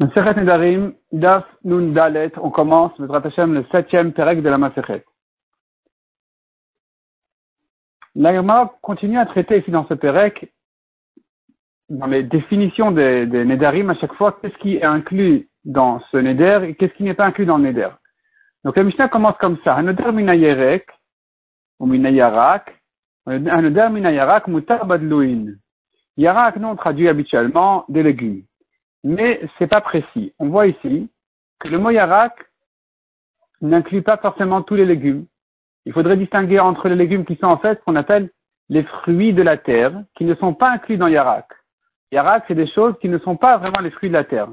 Nedarim, Daf Nun Dalet, on commence, Mesrat Hashem, le septième Perek de la Masechet. La continue à traiter ici dans ce Perek, dans les définitions des, des Nedarim, à chaque fois, qu'est-ce qui est inclus dans ce Neder et qu'est-ce qui n'est pas inclus dans le Neder. Donc la Mishnah commence comme ça. Un Neder Minayerek, ou Minayarak, un Neder Minayarak, Mutar Badlouin. Yarak, non, traduit habituellement des légumes mais c'est pas précis. On voit ici que le mot yarak n'inclut pas forcément tous les légumes. Il faudrait distinguer entre les légumes qui sont en fait ce qu'on appelle les fruits de la terre, qui ne sont pas inclus dans yarak. Yarak, c'est des choses qui ne sont pas vraiment les fruits de la terre.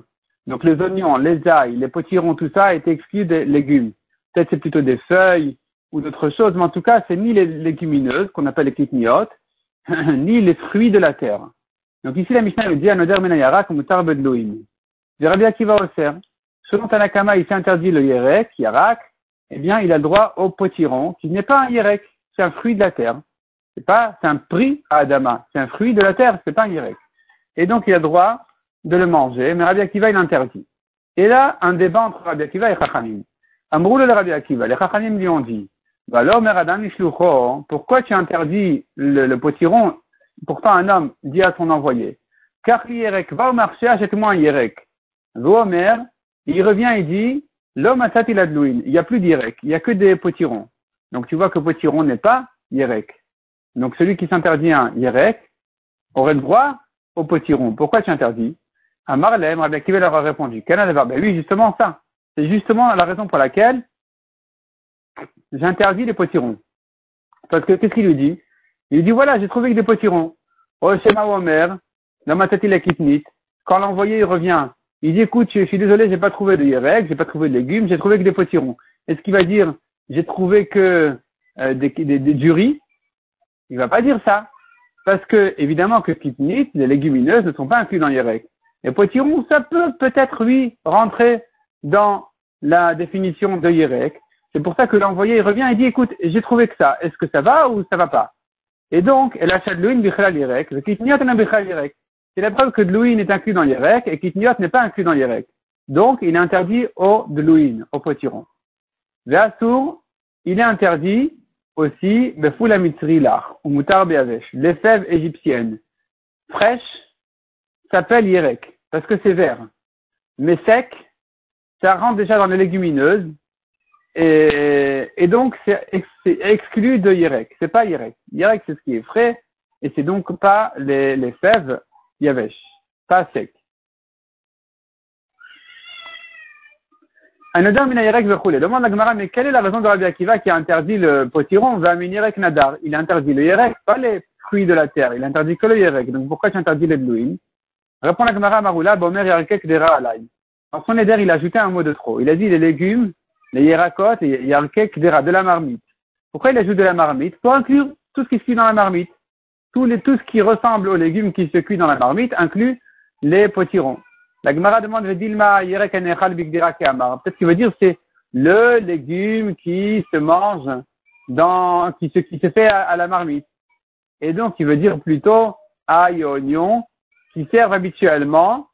Donc les oignons, les ails, les potirons, tout ça a été exclu des légumes. Peut-être c'est plutôt des feuilles ou d'autres choses, mais en tout cas, c'est ni les légumineuses, qu'on appelle les kitniotes, ni les fruits de la terre. Donc ici, la Mishnah nous dit Anoder Menayarak Mutar Bedlouim. De Rabbi Akiva Oser. Selon Tanakama, il s'interdit le Yerek, Yarak, eh bien, il a le droit au potiron, qui n'est pas un Yerek, c'est un fruit de la terre. C'est pas, c'est un prix à Adama. C'est un fruit de la terre, c'est pas un Yerek. Et donc, il a le droit de le manger, mais Rabbi Akiva, il l'interdit. Et là, un débat entre Rabbi Akiva et Chachamim. Amroule de Rabbi Akiva, les Chachamim lui ont dit, alors, pourquoi tu interdis le, le potiron pourtant un homme dit à son envoyé, car va au marché, achète-moi un Yerek. Vomer, il revient et dit, l'homme a il Il n'y a plus d'Yerek, il n'y a que des potirons. Donc tu vois que potiron n'est pas Yerek. Donc celui qui s'interdit un Yerek aurait le droit au potiron. Pourquoi tu interdis? Amarlem, Rabbi Akiva leur a répondu, ben oui, justement ça. C'est justement la raison pour laquelle j'interdis les potirons. Parce que qu'est-ce qu'il lui dit? Il dit voilà, j'ai trouvé que des potirons. Oh, Omer, ma tête il est kitnit. Quand l'envoyé revient, il dit écoute, je, suis désolé, j'ai pas trouvé de yerek, j'ai pas trouvé de légumes, j'ai trouvé que des potirons. Est-ce qu'il va dire j'ai trouvé que euh, des, des, du riz? Il va pas dire ça. Parce que, évidemment, que kitnit, les légumineuses ne sont pas inclus dans yerek. Les potirons, ça peut peut-être, oui, rentrer dans la définition de yerek. C'est pour ça que l'envoyé revient et dit écoute, j'ai trouvé que ça. Est-ce que ça va ou ça va pas? Et donc, elle achète l'ouïn bichlal yirek, le kitniot n'a bichlal yirek. C'est la preuve que de l'ouïn est inclus dans yirek et kitniot n'est pas inclus dans yirek. Donc, il est interdit au de l'ouïn, au potiron. Ve'asur, il est interdit aussi, befoula lach, ou mutar beavesh, les fèves égyptiennes, fraîches, s'appellent yirek, parce que c'est vert. Mais sec, ça rentre déjà dans les légumineuses, et, donc, c'est exclu de Yerek. C'est pas Yerek. Yerek, c'est ce qui est frais, et c'est donc pas les, fèves Yavesh. Pas sec. Anodar mina Yerek vechoule. Demande la Gemara, mais quelle est la raison de Rabbi Akiva qui a interdit le potiron va Yerek Nadar? Il a interdit le Yerek, pas les fruits de la terre. Il a interdit que le Yerek. Donc pourquoi tu interdis les blouins? Répond la Gemara Maroula, Bomer Yerekek Dera Alay. Dans son éder, il a ajouté un mot de trop. Il a dit les légumes les Yerakot et Yarkek Dera, de la marmite. Pourquoi il ajoute de la marmite? Pour inclure tout ce qui se cuit dans la marmite. Tout, ce qui ressemble aux légumes qui se cuit dans la marmite inclut les potirons. La Gemara demande Dilma Yerek Peut-être qu'il veut dire c'est le légume qui se mange dans, qui se, qui se fait à, la marmite. Et donc, il veut dire plutôt ail et oignon qui servent habituellement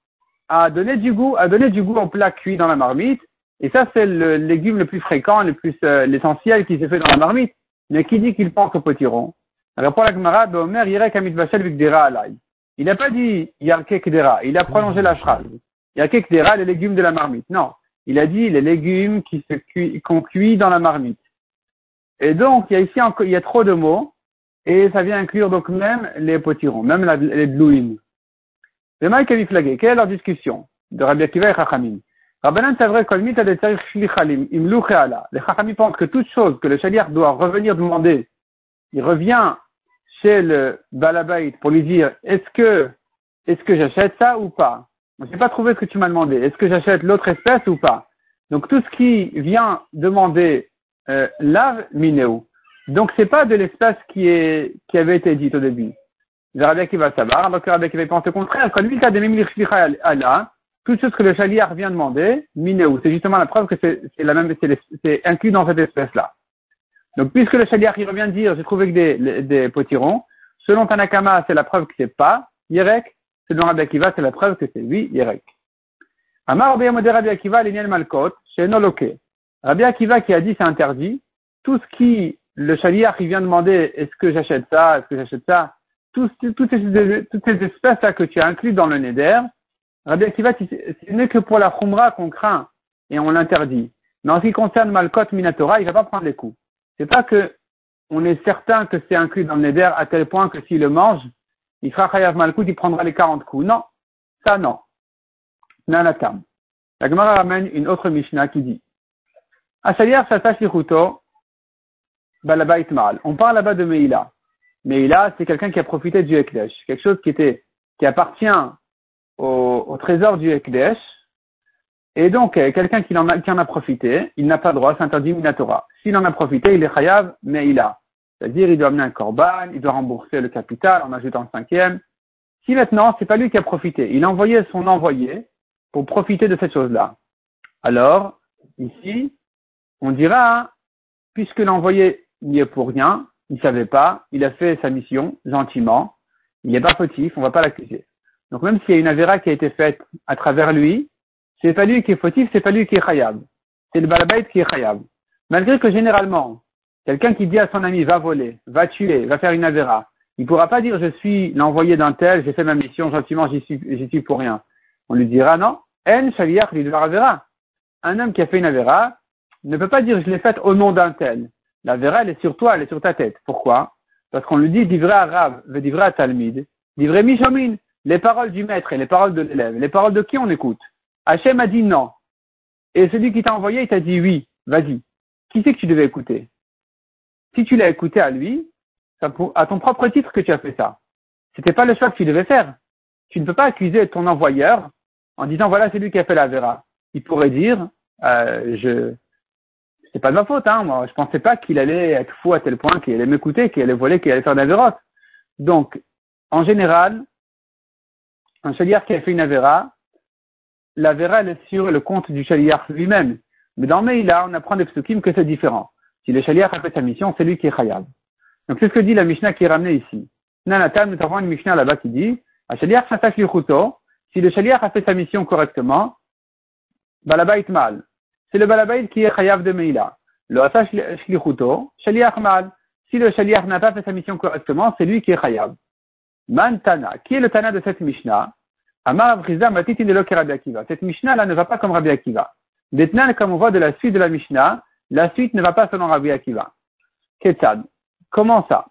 à donner du goût, à donner du goût au plat cuit dans la marmite et ça, c'est le légume le plus fréquent, le plus euh, l'essentiel qui s'est fait dans la marmite. Mais qui dit qu'il pense au potiron? Alors pour la Gemara, Omer Yerek Vashel Dera Alay. Il n'a pas dit Yarke Dera, il a prolongé la phrase. Yarke Dera, les légumes de la marmite. Non, il a dit les légumes qui se qu'on cuit dans la marmite. Et donc, il y a ici il y a trop de mots, et ça vient inclure donc même les potirons, même la, les blouines. Les Mike Quelle est leur discussion? De Rabbi Akiva et Chachamim Rabbanan, c'est vrai, Les Chachami pensent que toute chose que le Shaliach doit revenir demander, il revient chez le Balabait pour lui dire, est-ce que, est-ce que j'achète ça ou pas? Je n'ai pas trouvé ce que tu m'as demandé. Est-ce que j'achète l'autre espèce ou pas? Donc tout ce qui vient demander, euh, lave minéo. Donc c'est pas de l'espèce qui est, qui avait été dite au début. Rabbi qui va savoir, alors que Rabbi qui va penser au contraire, quand lui, il a des Allah, toute chose que le chaliar vient demander, minéou. C'est justement la preuve que c'est la même, c'est inclus dans cette espèce-là. Donc, puisque le chaliar, il revient dire, j'ai trouvé que des, des potirons, selon Tanakama, c'est la preuve que c'est pas Yerek, selon Rabbi Akiva, c'est la preuve que c'est oui, Yerek. Amar Rabbi Akiva, Malkot, chez Noloke. Rabbi Akiva qui a dit c'est interdit, tout ce qui, le chaliach, il vient demander est-ce que j'achète ça, est-ce que j'achète ça, toutes, ces, toutes ces espèces-là que tu as inclus dans le Neder, Rabbi Akiva, ce n'est que pour la Khumra qu'on craint et on l'interdit. Mais en ce qui concerne Malkot Minatora, il va pas prendre les coups. C'est pas que on est certain que c'est inclus dans le Neder à tel point que s'il le mange, il fera Chayav Malkout, il prendra les 40 coups. Non. Ça, non. Nanatam. La Gemara ramène une autre Mishnah qui dit Lichuto Balabait Mal. On parle là-bas de Meila. Meila, c'est quelqu'un qui a profité du Ekdesh. Quelque chose qui était, qui appartient au, trésor du Ekdesh. Et donc, euh, quelqu'un qui, en a, qui en a profité, il n'a pas droit, c'est interdit Minatora. S'il en a profité, il est Chayav Meila. C'est-à-dire, il doit amener un corban, il doit rembourser le capital en ajoutant un cinquième. Si maintenant, c'est pas lui qui a profité, il a envoyé son envoyé pour profiter de cette chose-là. Alors, ici, on dira, puisque l'envoyé n'y est pour rien, il savait pas, il a fait sa mission gentiment, il n'est pas fautif, on va pas l'accuser. Donc même s'il y a une avéra qui a été faite à travers lui, c'est pas lui qui est fautif, c'est pas lui qui est khayab. C'est le balabait qui est khayab. Malgré que généralement, quelqu'un qui dit à son ami va voler, va tuer, va faire une avéra, il ne pourra pas dire je suis l'envoyé d'un tel, j'ai fait ma mission gentiment, j'y suis, pour rien. On lui dira non, en shaliach avera. Un homme qui a fait une avéra ne peut pas dire je l'ai faite au nom d'un tel. La vera, elle est sur toi, elle est sur ta tête. Pourquoi? Parce qu'on lui dit divrei arabe, divrei talmid, divrei mishomin, les paroles du maître et les paroles de l'élève. Les paroles de qui on écoute? Hachem a dit non. Et celui qui t'a envoyé, il t'a dit oui, vas-y. Qui c'est que tu devais écouter? Si tu l'as écouté à lui, à ton propre titre que tu as fait ça. C'était pas le choix que tu devais faire. Tu ne peux pas accuser ton envoyeur en disant voilà c'est lui qui a fait la vera. Il pourrait dire euh, je c'est pas de ma faute, hein. Moi, je pensais pas qu'il allait être fou à tel point qu'il allait m'écouter, qu'il allait voler, qu'il allait faire d'Avéroth. Donc, en général, un chaliar qui a fait une Avéra, l'Avéra, elle est sur le compte du chaliar lui-même. Mais dans Meïla, on apprend des psukim que c'est différent. Si le chaliar a fait sa mission, c'est lui qui est chayab. Donc, c'est ce que dit la Mishnah qui est ramenée ici. Nanatan, nous avons une Mishnah là-bas qui dit, chaliar si le chaliar a fait sa mission correctement, balabait mal c'est le balabait qui est chayav de Meila. Le Asa Shlichuto, Shaliach Mal. Si le Shaliach n'a pas fait sa mission correctement, c'est lui qui est chayav. Man Tana. Qui est le Tana de cette Mishnah? Amar Avriza Matitin de Rabbi Akiva. Cette Mishnah-là ne va pas comme Rabbi Akiva. Maintenant, comme on voit de la suite de la Mishnah, la suite ne va pas selon Rabbi Akiva. Ketzad. Comment ça?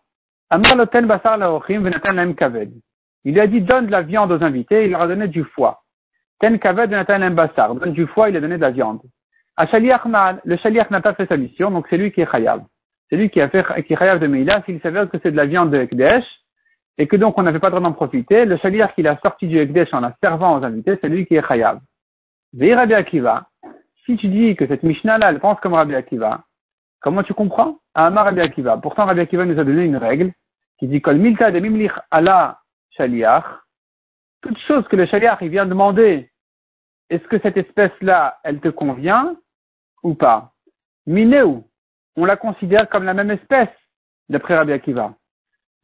Amar Loten Basar Laochim Venatan Laem Kaved. Il a dit donne de la viande aux invités, il leur a donné du foie. Ten Kaved Venatan Laem Basar. Donne du foie, il a donné de la viande. À le Shaliach n'a pas fait sa mission, donc c'est lui qui est Chayav. C'est lui qui a fait, qui est Chayav de Meïla, s'il s'avère que c'est de la viande de Ekdesh, et que donc on n'avait pas le droit d'en profiter, le Shaliach qui l'a sorti du Ekdesh en la servant aux invités, c'est lui qui est Chayav. Veille Rabbi Akiva, si tu dis que cette Mishnah-là, elle pense comme Rabbi Akiva, comment tu comprends? Amar Rabbi Akiva. Pourtant, Rabbi Akiva nous a donné une règle qui dit Kol milta de mimlich ala Shaliach, toute chose que le Shaliach, il vient demander est-ce que cette espèce-là, elle te convient ou pas? Mineu, on la considère comme la même espèce, d'après Rabbi Akiva.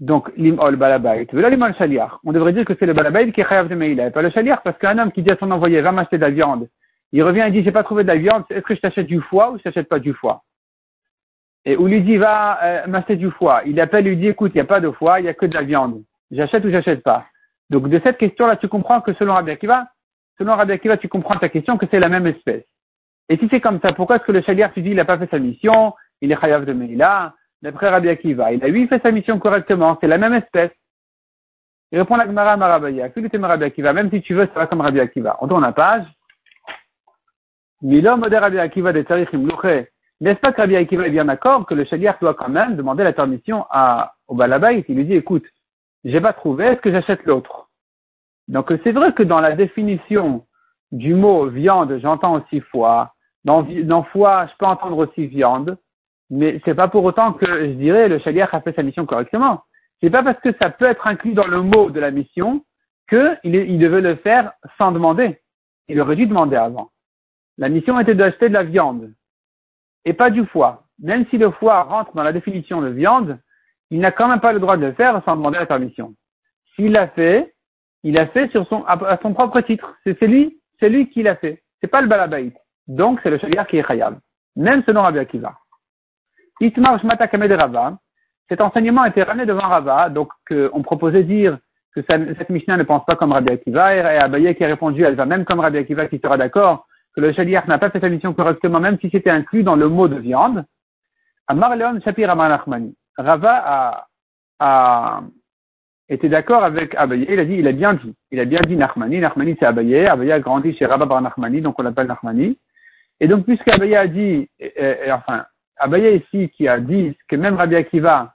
Donc, limol balabait. limol shaliach. On devrait dire que c'est le balabait qui est chayav de meila, et pas le shaliach, parce qu'un homme qui dit à son envoyé, va m'acheter de la viande, il revient et dit, j'ai pas trouvé de la viande, est-ce que je t'achète du foie ou je t'achète pas du foie? Et où lui dit, va euh, m'acheter du foie. Il appelle, lui dit, écoute, il n'y a pas de foie, il n'y a que de la viande. J'achète ou j'achète pas? Donc, de cette question-là, tu comprends que selon Rabbi Akiva, selon Rabbi Akiva, tu comprends ta question que c'est la même espèce. Et si c'est comme ça, pourquoi est-ce que le chaliar, tu dis, il n'a pas fait sa mission, il est chayav de Meila, d'après Rabbi Akiva, il a lui fait sa mission correctement, c'est la même espèce. Il répond la Gemara Marabaya, Rabbi Akiva, même si tu veux, ça va comme Rabbi Akiva. On tourne la page. Milom de Rabbi Akiva de Tarichim N'est-ce pas que Rabbi Akiva est bien d'accord que le chaliar doit quand même demander la permission à, au Balabait, il lui dit, écoute, j'ai pas trouvé, est-ce que j'achète l'autre? Donc c'est vrai que dans la définition du mot viande, j'entends aussi foie. Dans, dans foie, je peux entendre aussi viande, mais c'est pas pour autant que je dirais le chaliach a fait sa mission correctement. C'est pas parce que ça peut être inclus dans le mot de la mission qu'il il devait le faire sans demander. Il aurait dû demander avant. La mission était d'acheter de la viande et pas du foie. Même si le foie rentre dans la définition de viande, il n'a quand même pas le droit de le faire sans demander la permission. S'il l'a fait, il a fait à son propre titre. C'est lui, lui qui l'a fait. c'est pas le balabait. Donc, c'est le shaliach qui est khayab. Même selon Rabbi Akiva. Itmar Shmata Kamed Rava. Cet enseignement a été ramené devant Rava, donc on proposait dire que cette Mishnah ne pense pas comme Rabbi Akiva, et Abaye qui a répondu, elle va même comme Rabbi Akiva qui sera d'accord que le shaliach n'a pas fait sa mission correctement, même si c'était inclus dans le mot de viande. Amar Leon Shapir Rava a, a été d'accord avec Abaye, il a dit, il a bien dit, il a bien dit Nachmani, Nachmani c'est Abaye, Abaye a grandi chez Rabba Bar Nachmani, donc on l'appelle Nachmani. Et donc, puisqu'Abaye a dit, et, enfin, Abaye ici qui a dit que même Rabbi Akiva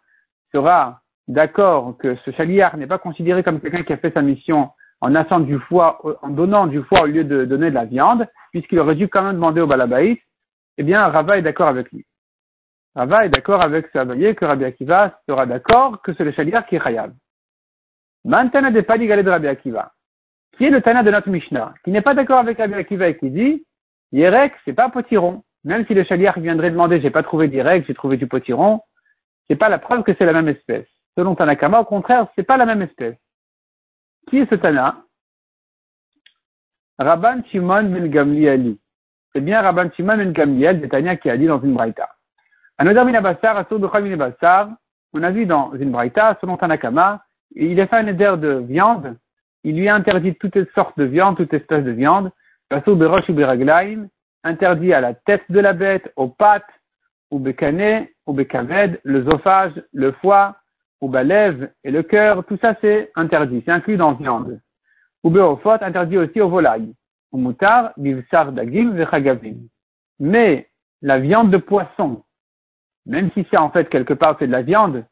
sera d'accord que ce chaliar n'est pas considéré comme quelqu'un qui a fait sa mission en assant du foie, en donnant du foie au lieu de donner de la viande, puisqu'il aurait dû quand même demander au Balabaït, eh bien, Rava est d'accord avec lui. Rava est d'accord avec Abaye que Rabbi Akiva sera d'accord que c'est le chaliar qui est khayab. Maintenant, des paligalés de Rabbi Akiva, qui est le Tana de notre Mishnah, qui n'est pas d'accord avec Rabbi Akiva et qui dit, Yerek, c'est pas potiron. Même si le chaliar viendrait demander, j'ai pas trouvé d'Yerek, j'ai trouvé du potiron, c'est pas la preuve que c'est la même espèce. Selon Tanakama, au contraire, c'est pas la même espèce. Qui est ce Tana? Rabban Shimon Gamlieli. C'est bien Rabban Shimon ben Gamliel de Tania qui a dit dans une braïta. On a vu dans une braïta, selon Tanakama, il a fait un éder de viande, il lui a interdit toutes sortes de viande, toutes espèces de viande, interdit à la tête de la bête, aux pattes, ou bécané, ou bécaved, l'œsophage, le foie, ou balève et le cœur, tout ça c'est interdit, c'est inclus dans viande. Ou béofot, interdit aussi aux volailles. Ou moutar, bivsar dagim. Mais la viande de poisson, même si c'est en fait quelque part c'est de la viande,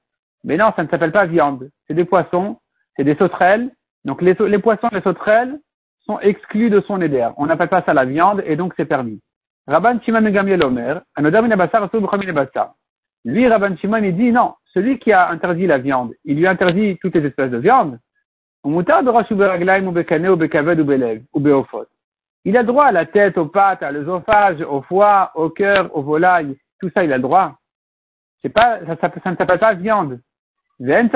mais non, ça ne s'appelle pas viande. C'est des poissons, c'est des sauterelles. Donc les, les poissons, les sauterelles sont exclus de son éder. On n'appelle pas ça la viande et donc c'est permis. Rabban Shimon Gamliel Omer, Lui, Rabban Shimon, il dit non, celui qui a interdit la viande, il lui interdit toutes les espèces de viande. Il a droit à la tête, aux pattes, à l'œsophage, au foie, au cœur, au volaille. Tout ça, il a droit. C'est pas, ça, ça ne s'appelle pas viande. C'est même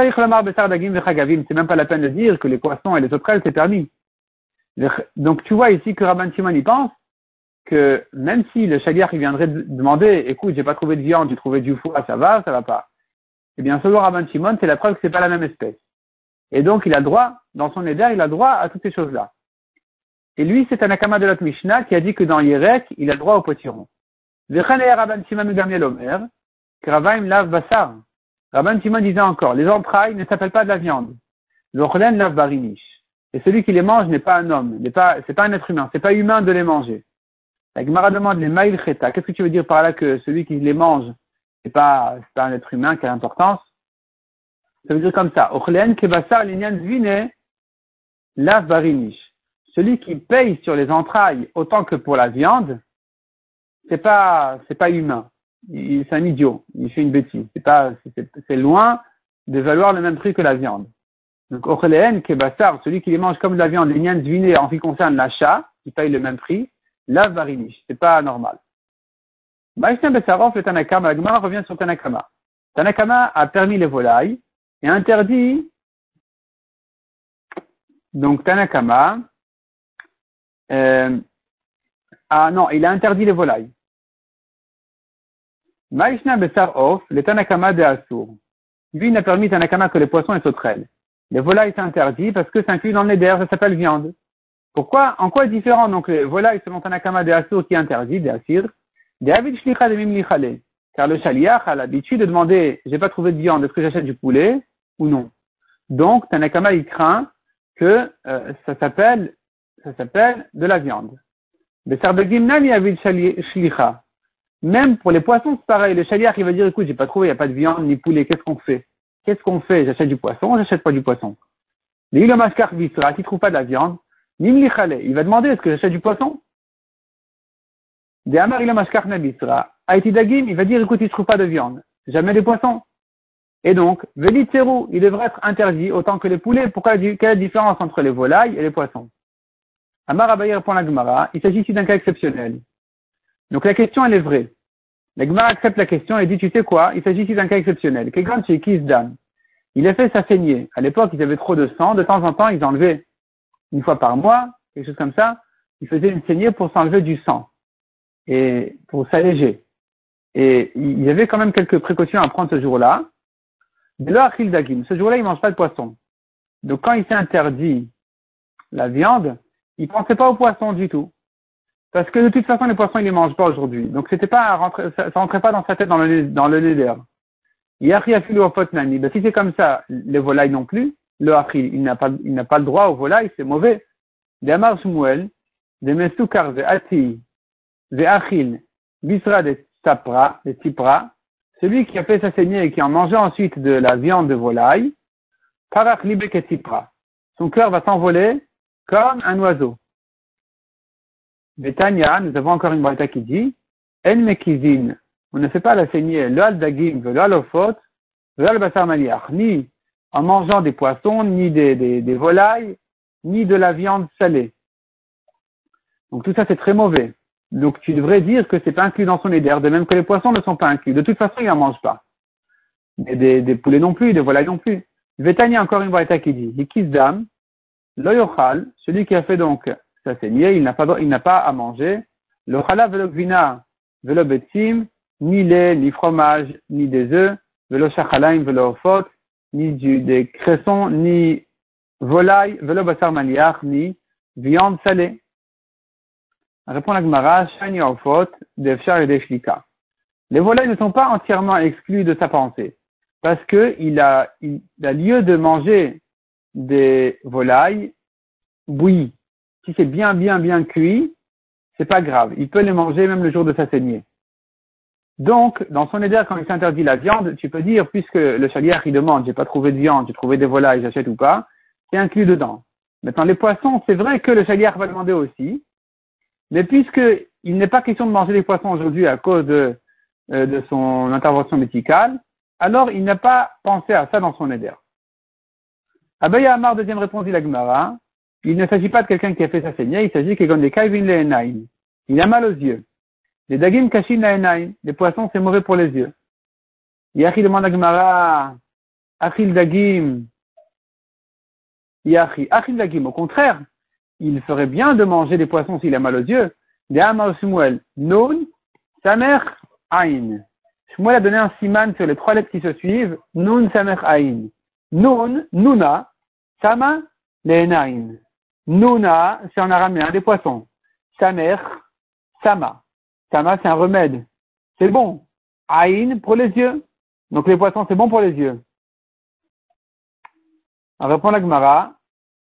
pas la peine de dire que les poissons et les sauterelles, c'est permis. Donc tu vois ici que Rabban Shimon y pense que même si le shaliach il viendrait demander, écoute, j'ai pas trouvé de viande, j'ai trouvé du foie, ça va, ça va pas. Eh bien, selon Rabban Shimon, c'est la preuve que c'est pas la même espèce. Et donc, il a droit, dans son éder, il a droit à toutes ces choses-là. Et lui, c'est un akama de l'autre Mishnah qui a dit que dans Yerek, il a droit au potiron. Rabban Shimon lav basar. Rabban Shimon disait encore, les entrailles ne s'appellent pas de la viande. L'orlen lav barinish. Et celui qui les mange n'est pas un homme, n'est pas, c'est pas un être humain, c'est pas humain de les manger. La Gemara demande les maïl cheta. Qu'est-ce que tu veux dire par là que celui qui les mange, c'est pas, c'est pas un être humain, quelle importance? Ça veut dire comme ça. Ochlen kebasar linyan vine lav barinish. Celui qui paye sur les entrailles autant que pour la viande, c'est pas, c'est pas humain. C'est un idiot. Il fait une bêtise. C'est pas, c'est loin de valoir le même prix que la viande. Donc, Ochleen, Kebassar, celui qui les mange comme de la viande, les nians en ce qui concerne l'achat, qui paye le même prix, la varinish. C'est pas normal. Maïsna Bessarov, le Tanakama, la revient sur Tanakama. Tanakama a permis les volailles et interdit, donc Tanakama, euh, ah non, il a interdit les volailles. Maïshna Bessarov, le Tanakama de Assour. Lui, il n'a permis Tanakama que les poissons et sauterelles. Les volailles c'est interdit parce que c'est inclus dans le ça s'appelle viande. Pourquoi, en quoi est différent donc les volailles selon Tanakama de Assur qui est interdit, de Assir, David Shlicha de. Car le Shaliach a l'habitude de demander, j'ai pas trouvé de viande, est-ce que j'achète du poulet ou non? Donc, Tanakama, il craint que euh, ça s'appelle, ça s'appelle de la viande. Même pour les poissons, c'est pareil. Le Shaliach, il va dire, écoute, j'ai pas trouvé, il n'y a pas de viande ni poulet, qu'est-ce qu'on fait? Qu'est-ce qu'on fait? J'achète du poisson, j'achète pas du poisson. Mais le mascar qui trouve pas de la viande, il va demander est-ce que j'achète du poisson? De Amar il nabisra, dagim, il va dire écoute, il trouve pas de viande, jamais de poissons. Et donc, velit il devrait être interdit autant que les poulets. Pourquoi quelle est la différence entre les volailles et les poissons? Amar Abaye répond la Gemara, il s'agit ici d'un cas exceptionnel. Donc la question elle est vraie. La Gemara accepte la question et dit, tu sais quoi, il s'agit ici d'un cas exceptionnel. Quelqu'un chez Dan, il a fait sa saignée. À l'époque, ils avaient trop de sang. De temps en temps, ils enlevaient une fois par mois, quelque chose comme ça, il faisait une saignée pour s'enlever du sang et pour s'alléger. Et il y avait quand même quelques précautions à prendre ce jour-là. De dagim. Ce jour-là, il ne mange pas de poisson. Donc quand il s'est interdit la viande, il pensait pas au poisson du tout. Parce que de toute façon, les poissons, il les mange pas aujourd'hui. Donc c'était pas ça, ça, rentrait pas dans sa tête dans le, dans le neder. Ben, si c'est comme ça, les volailles non plus, le achil, il n'a pas, il n'a pas le droit aux volailles, c'est mauvais. D'Amar Shmuel, de Mesukar, de Ati, de Achil, Bisra de de celui qui a fait sa saignée et qui en mangeait ensuite de la viande de volaille, Parach Libek et Tipra. Son cœur va s'envoler comme un oiseau. Betania, nous avons encore une braïta qui dit, En Mekizin, on ne fait pas la saignée, le al dagim, le al ofot, le basar ni en mangeant des poissons, ni des, des, des, volailles, ni de la viande salée. Donc tout ça c'est très mauvais. Donc tu devrais dire que c'est pas inclus dans son éder, de même que les poissons ne sont pas inclus. De toute façon, il n'en mange pas. Et des, des, poulets non plus, des volailles non plus. Vetania encore une braïta qui dit, Hikisdam, l'oyochal, celui qui a fait donc sa saignée, il n'a pas, il n'a pas à manger, le chala velo gvina, velo betim, ni lait, ni fromage, ni des œufs, velo shachalaim, velo fot, ni du, des cressons, ni volaille, velo basar maniach, ni viande salée. Répond la Gemara, shani ofot, defshar et deshlika. Les volailles ne sont pas entièrement exclues de sa pensée, parce que il a, il a lieu de manger des volailles bouillies. Si c'est bien, bien, bien cuit, c'est pas grave. Il peut les manger même le jour de sa saignée. Donc, dans son éder, quand il s'interdit la viande, tu peux dire, puisque le chaliar, il demande, j'ai pas trouvé de viande, j'ai trouvé des volailles, j'achète ou pas, c'est inclus dedans. Maintenant, les poissons, c'est vrai que le chaliar va demander aussi, mais puisque il n'est pas question de manger des poissons aujourd'hui à cause de, euh, de son intervention médicale, alors il n'a pas pensé à ça dans son éder. Abaya Amar, deuxième réponse, il il ne s'agit pas de quelqu'un qui a fait sa saignée, il s'agit de des kaivin Il a mal aux yeux. Les dagim kashin naenaim. Les poissons, c'est mauvais pour les yeux. Yachi demande à Gemara, achil dagim. Yachi, achil dagim. Au contraire, il ferait bien de manger des poissons s'il a mal aux yeux. De Amar Shmuel, nun, samer, ain. Shmuel a donné un siman sur les trois lettres qui se suivent. Nun, samer, ain. Nun, nuna, sama, le'enaim. Nuna, c'est en araméen des poissons. Samer, sama. Tama, c'est un remède. C'est bon. Aïn pour les yeux. Donc les poissons, c'est bon pour les yeux. On répond la Gemara.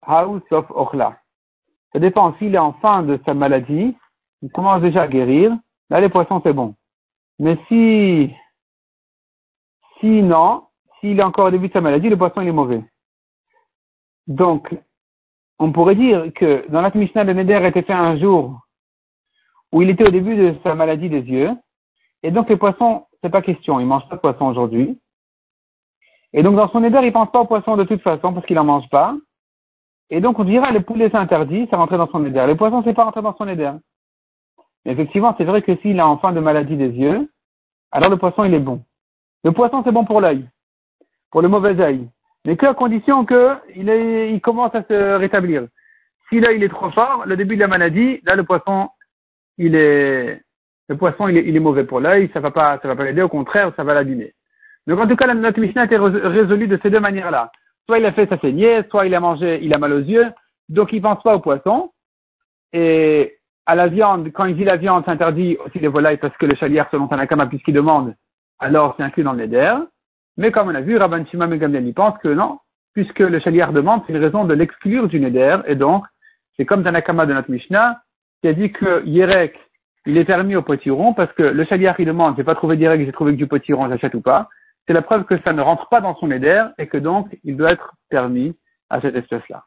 Haou sauf ochla. Ça dépend. S'il est en fin de sa maladie, il commence déjà à guérir. Là, les poissons, c'est bon. Mais si, si non, s'il est encore au début de sa maladie, le poisson, il est mauvais. Donc, on pourrait dire que dans la Mishnah, le Neder été fait un jour où il était au début de sa maladie des yeux. Et donc les poissons, c'est pas question, il mange pas de poisson aujourd'hui. Et donc dans son éder, il pense pas au poisson de toute façon parce qu'il en mange pas. Et donc on dira les poulets c'est interdit, ça rentrait dans son éder. Les poissons c'est pas rentré dans son éder. Mais effectivement, c'est vrai que s'il a en fin de maladie des yeux, alors le poisson il est bon. Le poisson c'est bon pour l'œil, pour le mauvais œil, mais que à condition que il, est, il commence à se rétablir. Si l'œil est trop fort, le début de la maladie, là le poisson il est, le poisson, il est, il mauvais pour l'œil, ça va pas, ça va pas l'aider, au contraire, ça va l'abîmer. Donc, en tout cas, notre Mishnah a été résolue de ces deux manières-là. Soit il a fait sa saignée, soit il a mangé, il a mal aux yeux, donc il pense pas au poisson. Et à la viande, quand il dit la viande, s'interdit aussi les volailles parce que le chalière, selon Tanakama, puisqu'il demande, alors c'est inclus dans le neder. Mais comme on a vu, Rabban Shimon Megamden, il pense que non, puisque le chalière demande, c'est une raison de l'exclure du neder, et donc, c'est comme Tanakama de notre Mishnah, qui a dit que Yerek, il est permis au potiron parce que le chaliar, il demande, j'ai pas trouvé Yerek, j'ai trouvé que du potiron, j'achète ou pas. C'est la preuve que ça ne rentre pas dans son éder et que donc il doit être permis à cette espèce-là.